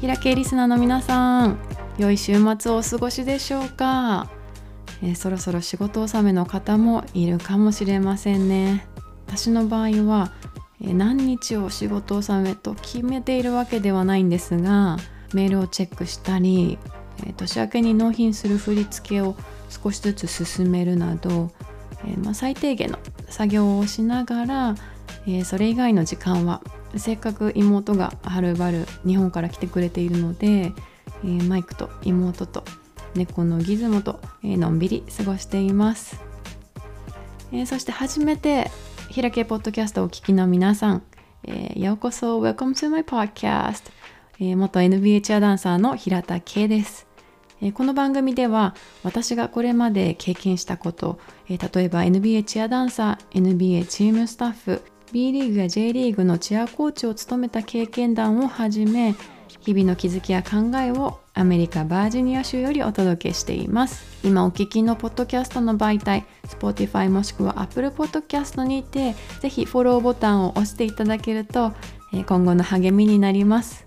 平家リスナーの皆さん良い週末をお過ごしでしょうか、えー、そろそろ仕事納めの方もいるかもしれませんね。私の場合は、えー、何日を仕事納めと決めているわけではないんですがメールをチェックしたり、えー、年明けに納品する振り付けを少しずつ進めるなど、えまあ、最低限の作業をしながら、えそれ以外の時間はせっかく妹がはるばる日本から来てくれているので、えー、マイクと妹と猫のギズモと、えー、のんびり過ごしています、えー、そして初めてひらけポッドキャストをお聞きの皆さん、えー、ようこそ Welcome to my podcast、えー、元 NBA チアダンサーの平田圭です、この番組では私がこれまで経験したこと、例えば NBA チアダンサー NBA チームスタッフ B リーグや J リーグのチアコーチを務めた経験談をはじめ日々の気づきや考えをアメリカ・バージニア州よりお届けしています。今お聞きのポッドキャストの媒体 Spotify もしくは Apple Podcast にてぜひフォローボタンを押していただけると今後の励みになります。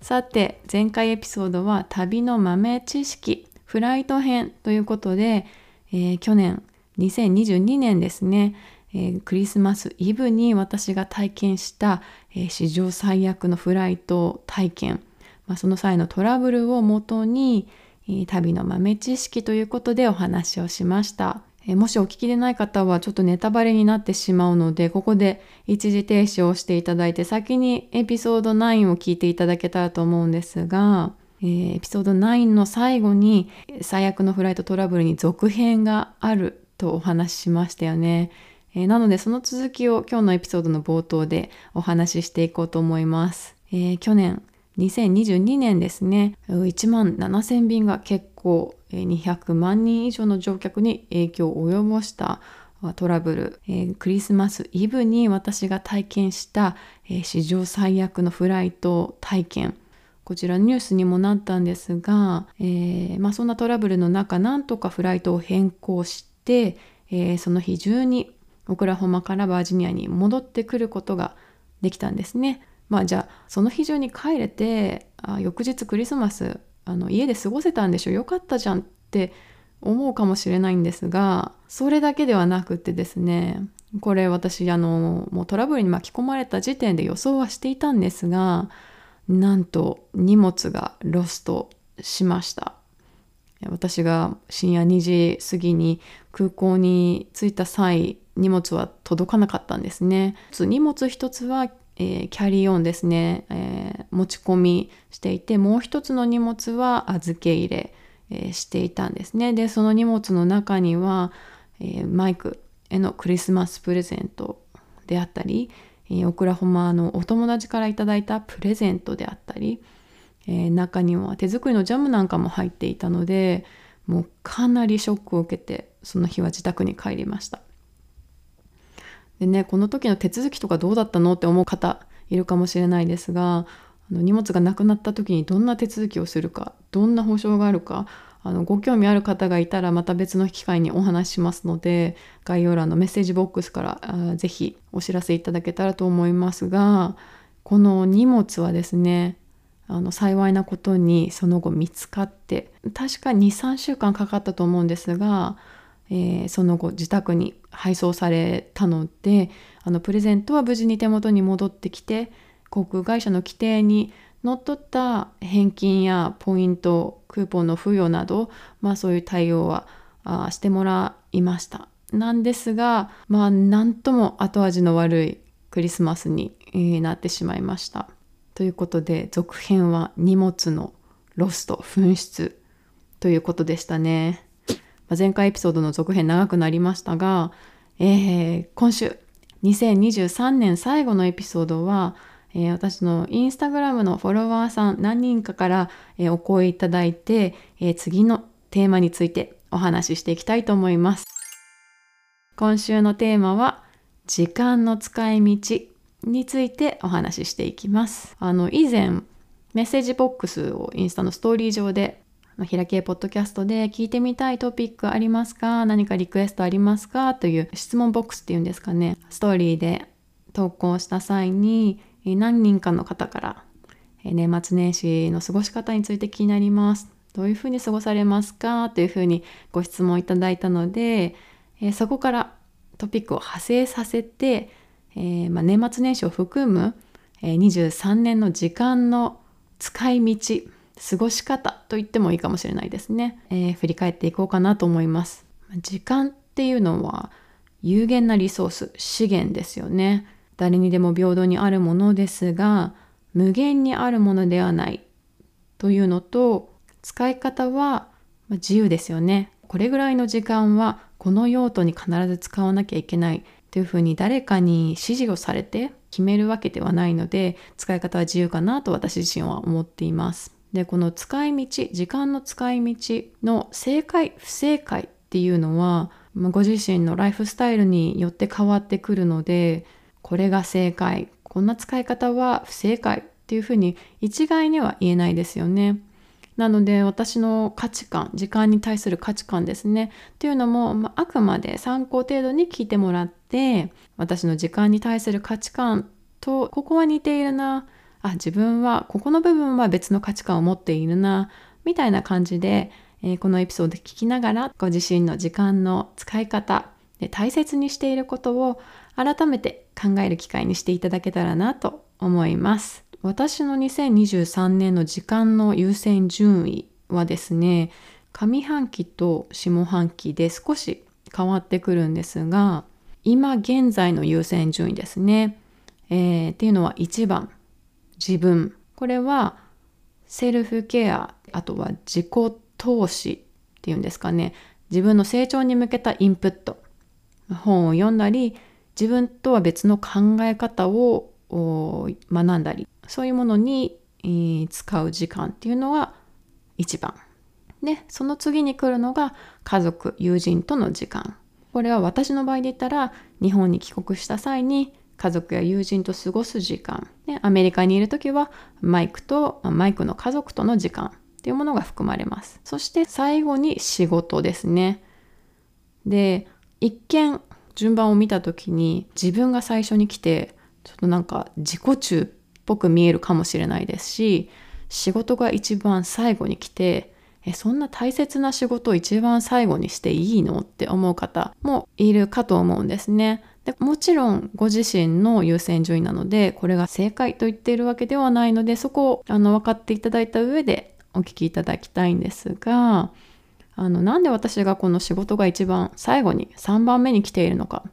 さて前回エピソードは旅の豆知識フライト編ということで、えー、去年2022年ですね。えー、クリスマスイブに私が体験した、えー、史上最悪のフライト体験、まあ、その際のトラブルをもとに、えー、旅の豆知識ということでお話をしました。えもしお聞きでない方はちょっとネタバレになってしまうのでここで一時停止をしていただいて先にエピソード9を聞いていただけたらと思うんですが、えー、エピソード9の最後に最悪のフライトトラブルに続編があるとお話ししましたよね。えー、なのでその続きを今日のエピソードの冒頭でお話ししていこうと思います。えー、去年2022年ですね。1万7000便が結構200万人以上の乗客に影響を及ぼしたトラブル、えー、クリスマスイブに私が体験した、えー、史上最悪のフライト体験。こちらニュースにもなったんですが、えーまあ、そんなトラブルの中なんとかフライトを変更して、え、その日中にオクラホマからバージニアに戻ってくることができたんですね。まあじゃあその日中に帰れてあ翌日クリスマスあの家で過ごせたんでしょ？よかったじゃんって思うかもしれないんですがそれだけではなくてですねこれ私あのもうトラブルに巻き込まれた時点で予想はしていたんですがなんと荷物がロストしました私が深夜2時過ぎに空港に着いた際荷物は届かなかったんですね。荷物一つは、えー、キャリーオンですね、えー、持ち込みしていてもう一つの荷物は預け入れ、えー、していたんですね。でその荷物の中には、マイクへのクリスマスプレゼントであったり、オクラホマのお友達からいただいたプレゼントであったり、中には手作りのジャムなんかも入っていたのでもうかなりショックを受けてその日は自宅に帰りました。でねこの時の手続きとかどうだったのって思う方いるかもしれないですがあの荷物がなくなった時にどんな手続きをするかどんな保証があるかあのご興味ある方がいたらまた別の機会にお話ししますので概要欄のメッセージボックスからあぜひお知らせいただけたらと思いますがこの荷物はですねあの幸いなことにその後見つかって確か23週間かかったと思うんですがえー、その後自宅に配送されたのであのプレゼントは無事に手元に戻ってきて航空会社の規定にのっとった返金やポイントクーポンの付与など、まあ、そういう対応はあしてもらいました。なんですがまあなんとも後味の悪いクリスマスに、なってしまいました。ということで続編は荷物のロスト紛失ということでしたね。前回エピソードの続編長くなりましたが、えー、今週2023年最後のエピソードは、えー、私のインスタグラムのフォロワーさん何人かから、えー、お声いただいて、えー、次のテーマについてお話ししていきたいと思います。今週のテーマは時間の使い道についてお話ししていきます。あの以前メッセージボックスをインスタのストーリー上でまあ、けポッドキャストで聞いてみたいトピックありますか？何かリクエストありますか？という質問ボックスっていうんですかね。ストーリーで投稿した際に何人かの方から年末年始の過ごし方について気になります。どういうふうに過ごされますか？というふうにご質問いただいたので、そこからトピックを派生させて、えー、まあ、年末年始を含む、23年の時間の使い道過ごし方と言ってもいいかもしれないですね、えー、振り返っていこうかなと思います。時間っていうのは有限なリソース資源ですよね。誰にでも平等にあるものですが無限にあるものではない。というのと使い方は自由ですよね。これぐらいの時間はこの用途に必ず使わなきゃいけない。というふうに誰かに指示をされて決めるわけではないので使い方は自由かなと私自身は思っています。でこの使い道時間の使い道の正解不正解っていうのはご自身のライフスタイルによって変わってくるのでこれが正解こんな使い方は不正解っていうふうに一概には言えないですよね。なので私の価値観時間に対する価値観ですねっていうのも、まあ、あくまで参考程度に聞いてもらって私の時間に対する価値観とここは似ているなあ自分はここの部分は別の価値観を持っているなみたいな感じで、えー、このエピソード聞きながらご自身の時間の使い方で大切にしていることを改めて考える機会にしていただけたらなと思います。私の2023年の時間の優先順位はですね、上半期と下半期で少し変わってくるんですが、今現在の優先順位ですね。えー、っていうのは1番、自分。これはセルフケア、あとは自己投資っていうんですかね。自分の成長に向けたインプット。本を読んだり、自分とは別の考え方を学んだりそういうものに、使う時間っていうのが一番でその次に来るのが家族友人との時間これは私の場合で言ったら日本に帰国した際に家族や友人と過ごす時間。でアメリカにいる時はマイクとマイクの家族との時間っていうものが含まれます。そして最後に仕事ですね。で一見順番を見た時に自分が最初に来てちょっとなんか自己中っぽく見えるかもしれないですし仕事が一番最後に来てえそんな大切な仕事を一番最後にしていいのって思う方もいるかと思うんですね。でもちろんご自身の優先順位なのでこれが正解と言っているわけではないのでそこをあの分かっていただいた上でお聞きいただきたいんですがあのなんで私がこの仕事が一番最後に3番目に来ているのかっ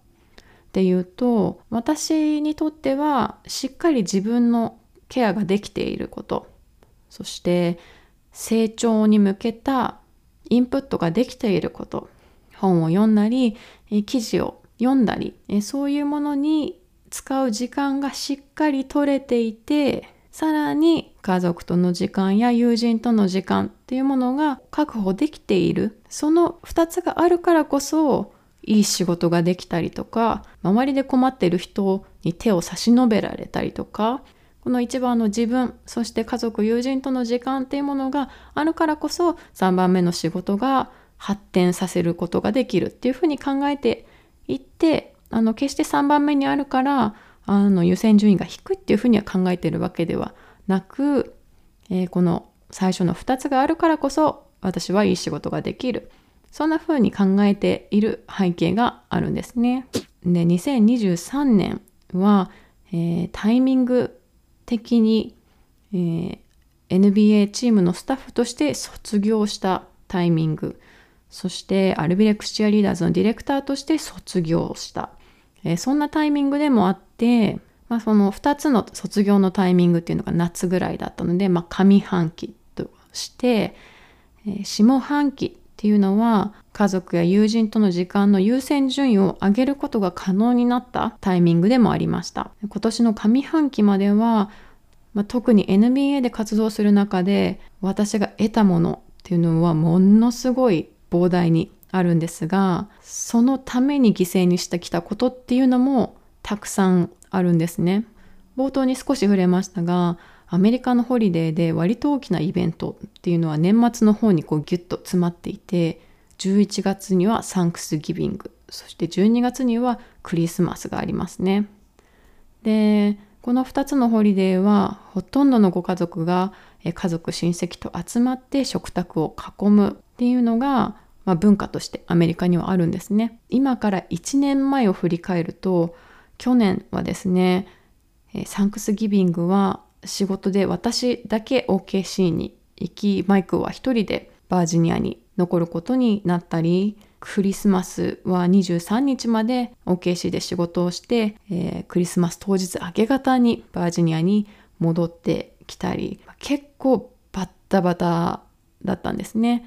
ていうと私にとってはしっかり自分のケアができていること。そして成長に向けたインプットができていること。本を読んだり記事を読んだりえそういうものに使う時間がしっかり取れていてさらに家族との時間や友人との時間っていうものが確保できている。その2つがあるからこそいい仕事ができたりとか周りで困っている人に手を差し伸べられたりとかこの一番の自分そして家族友人との時間っていうものがあるからこそ3番目の仕事が発展させることができるっていうふうに考えていってあの決して3番目にあるからあの優先順位が低いっていうふうには考えてるわけではなく、えー、この最初の2つがあるからこそ私はいい仕事ができるそんな風に考えている背景があるんですね。で2023年は、えー、タイミング的に、えー、NBA チームのスタッフとして卒業したタイミングそしてアルビレクスチアリーダーズのディレクターとして卒業した、えー、そんなタイミングでもあって、まあ、その2つの卒業のタイミングっていうのが夏ぐらいだったので、まあ、上半期として、えー、下半期っていうのは家族や友人との時間の優先順位を上げることが可能になったタイミングでもありました。今年の上半期までは、まあ、特に NBA で活動する中で私が得たものっていうのはものすごい膨大にあるんですがそのために犠牲にしてきたことっていうのもたくさんあるんですね冒頭に少し触れましたがアメリカのホリデーで割と大きなイベントっていうのは年末の方にこうギュッと詰まっていて11月には Thanksgiving そして12月にはクリスマスがありますね。でこの2つのホリデーはほとんどのご家族が家族親戚と集まって食卓を囲むっていうのが、まあ、文化としてアメリカにはあるんですね。今から1年前を振り返ると去年はですねサンクスギビングは仕事で私だけ OKC に行きマイクは一人でバージニアに残ることになったりクリスマスは23日まで OKC で仕事をして、えー、クリスマス当日明け方にバージニアに戻ってきたり結構バッタバタだったんですね。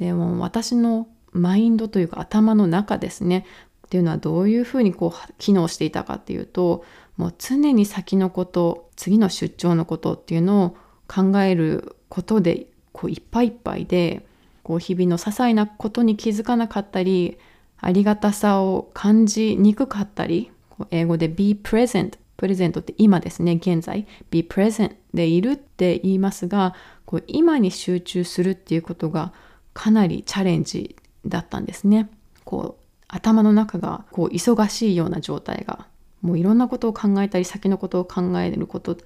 でも私のマインドというか頭の中ですねっていうのはどういうふうにこう機能していたかっていうともう常に先のこと次の出張のことっていうのを考えることでこういっぱいいっぱいでこう日々の些細なことに気づかなかったりありがたさを感じにくかったり英語で be present プレゼントって今ですね現在 be present でいるって言いますがこう今に集中するっていうことがかなりチャレンジだったんですね。こう頭の中がこう忙しいような状態がもういろんなことを考えたり先のことを考えること、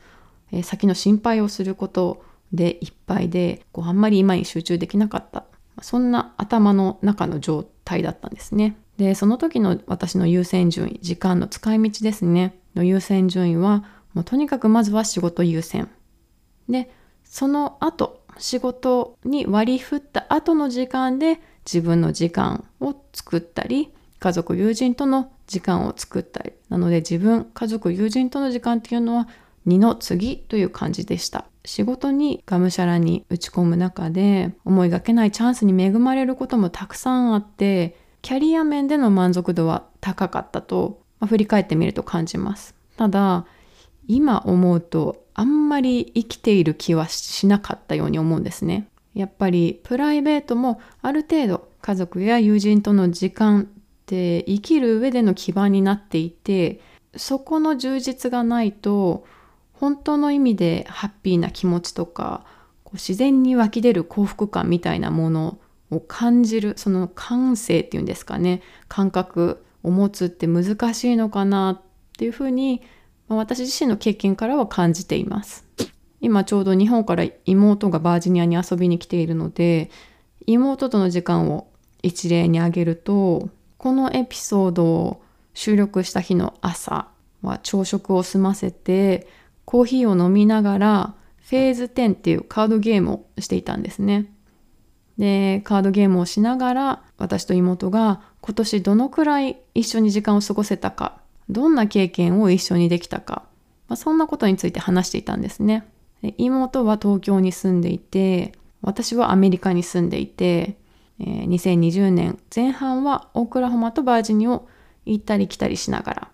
えー、先の心配をすることでいっぱいでこうあんまり今に集中できなかった。そんな頭の中の状態だったんですね。でその時の私の優先順位時間の使い道ですね。の優先順位はもうとにかくまずは仕事優先。でその後仕事に割り振った後の時間で自分の時間を作ったり家族友人との時間を作ったりなので自分家族友人との時間っていうのは2の次という感じでした。仕事にがむしゃらに打ち込む中で思いがけないチャンスに恵まれることもたくさんあってキャリア面での満足度は高かったと、まあ、振り返ってみると感じます。ただ今思うとあんまり生きている気はしなかったように思うんですね。やっぱりプライベートもある程度家族や友人との時間って生きる上での基盤になっていてそこの充実がないと本当の意味でハッピーな気持ちとか自然に湧き出る幸福感みたいなものを感じるその感性っていうんですかね。感覚を持つって難しいのかなっていうふうに、私自身の経験からは感じています。今ちょうど日本から妹がバージニアに遊びに来ているので妹との時間を一例に挙げるとこのエピソードを収録した日の朝は朝食を済ませてコーヒーを飲みながらフェーズ10っていうカードゲームをしていたんですね。で、カードゲームをしながら私と妹が今年どのくらい一緒に時間を過ごせたか、どんな経験を一緒にできたか、まあ、そんなことについて話していたんですね。で妹は東京に住んでいて、私はアメリカに住んでいて、えー、2020年前半はオクラホマとバージニアを行ったり来たりしながら、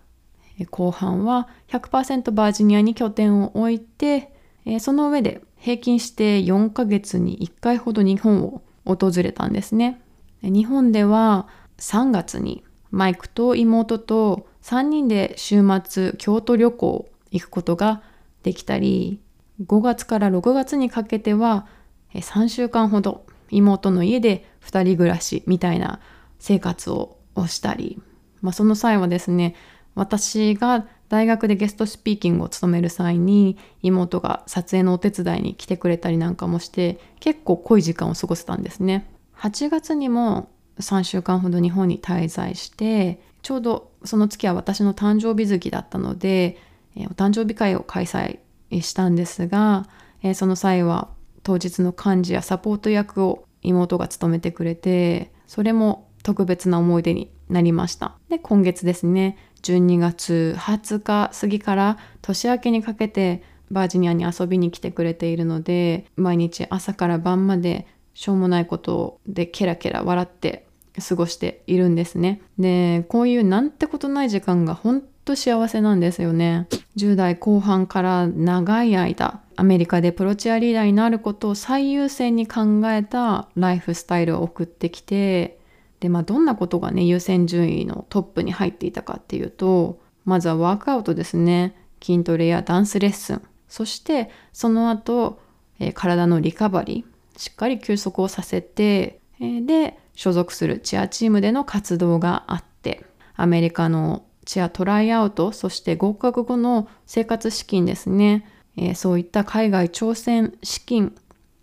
後半は100%バージニアに拠点を置いて、その上で平均して4ヶ月に1回ほど日本を訪れたんですね。日本では3月にマイクと妹と3人で週末京都旅行行くことができたり5月から6月にかけては3週間ほど妹の家で2人暮らしみたいな生活をしたり、まあ、その際はですね私が大学でゲストスピーキングを務める際に妹が撮影のお手伝いに来てくれたりなんかもして結構濃い時間を過ごせたんですね。8月にも3週間ほど日本に滞在してちょうどその月は私の誕生日月だったので、えお誕生日会を開催したんですが、えその際は当日の幹事やサポート役を妹が務めてくれてそれも特別な思い出になりました。で今月ですね12月20日過ぎから年明けにかけてバージニアに遊びに来てくれているので毎日朝から晩までしょうもないことでケラケラ笑って過ごしているんですね。でこういうなんてことない時間が本当幸せなんですよね。10代後半から長い間アメリカでプロチアリーダーになることを最優先に考えたライフスタイルを送ってきてでまあどんなことがね優先順位のトップに入っていたかっていうとまずはワークアウトですね筋トレやダンスレッスンそしてその後、えー、体のリカバリーしっかり休息をさせて、えー、で所属するチアチームでの活動があってアメリカのチアトライアウトそして合格後の生活資金ですね、えー、そういった海外挑戦資金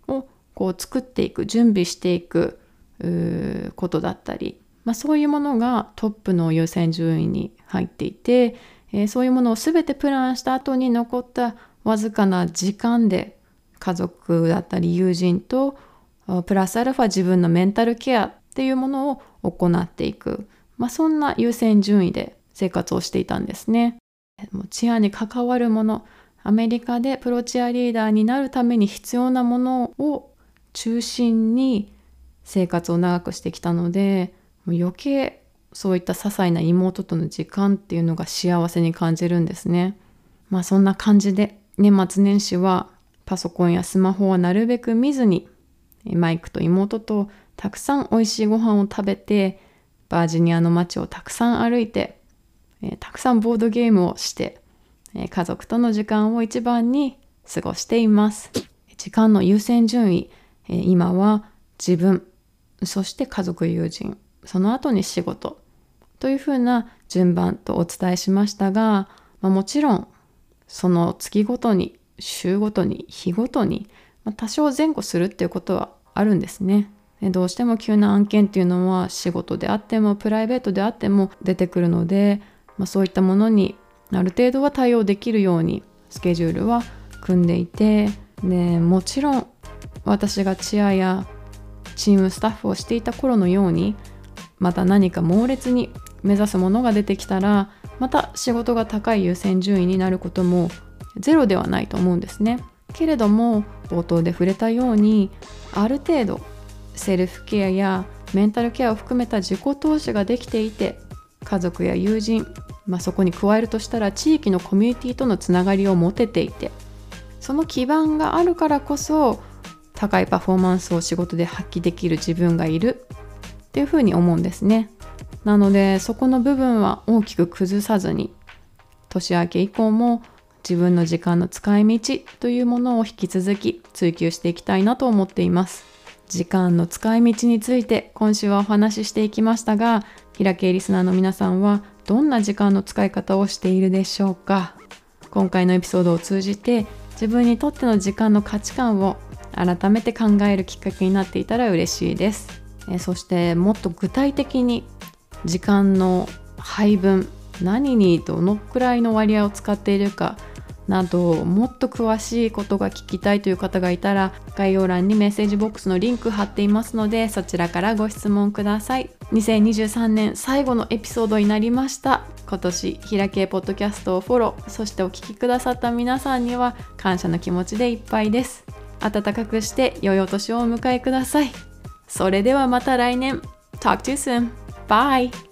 をこう作っていく準備していくことだったり、まあ、そういうものがトップの優先順位に入っていて、えー、そういうものを全てプランした後に残ったわずかな時間で家族だったり友人とプラスアルファ自分のメンタルケアっていうものを行っていく、まあ、そんな優先順位で生活をしていたんですね。チアに関わるものアメリカでプロチアリーダーになるために必要なものを中心に生活を長くしてきたので余計そういった些細な妹との時間っていうのが幸せに感じるんですね。まあそんな感じで年末年始はパソコンやスマホはなるべく見ずにマイクと妹とたくさん美味しいご飯を食べてバージニアの街をたくさん歩いて、えー、たくさんボードゲームをして、えー、家族との時間を一番に過ごしています時間の優先順位、えー、今は自分そして家族友人その後に仕事というふうな順番とお伝えしましたが、まあ、もちろんその月ごとに週ごとに日ごとにまあ多少前後するっていうことはあるんですね。どうしても急な案件っていうのは仕事であってもプライベートであっても出てくるので、まあ、そういったものにある程度は対応できるようにスケジュールは組んでいてでもちろん私がチアやチームスタッフをしていた頃のようにまた何か猛烈に目指すものが出てきたらまた仕事が高い優先順位になることもゼロではないと思うんですね。けれども冒頭で触れたようにある程度セルフケアやメンタルケアを含めた自己投資ができていて家族や友人、まあ、そこに加えるとしたら地域のコミュニティとのつながりを持てていてその基盤があるからこそ高いパフォーマンスを仕事で発揮できる自分がいるっていうふうに思うんですね。なのでそこの部分は大きく崩さずに年明け以降も自分の時間の使い道というものを引き続き追求していきたいなと思っています。時間の使い道について今週はお話ししていきましたが平系リスナーの皆さんはどんな時間の使い方をしているでしょうか？今回のエピソードを通じて自分にとっての時間の価値観を改めて考えるきっかけになっていたら嬉しいです。えそしてもっと具体的に時間の配分何にどのくらいの割合を使っているかなどもっと詳しいことが聞きたいという方がいたら概要欄にメッセージボックスのリンク貼っていますのでそちらからご質問ください。2023年最後のエピソードになりました。今年開けポッドキャストをフォローそしてお聴きくださった皆さんには感謝の気持ちでいっぱいです。暖かくして良いお年をお迎えください。それではまた来年。Talk to you soon. Bye!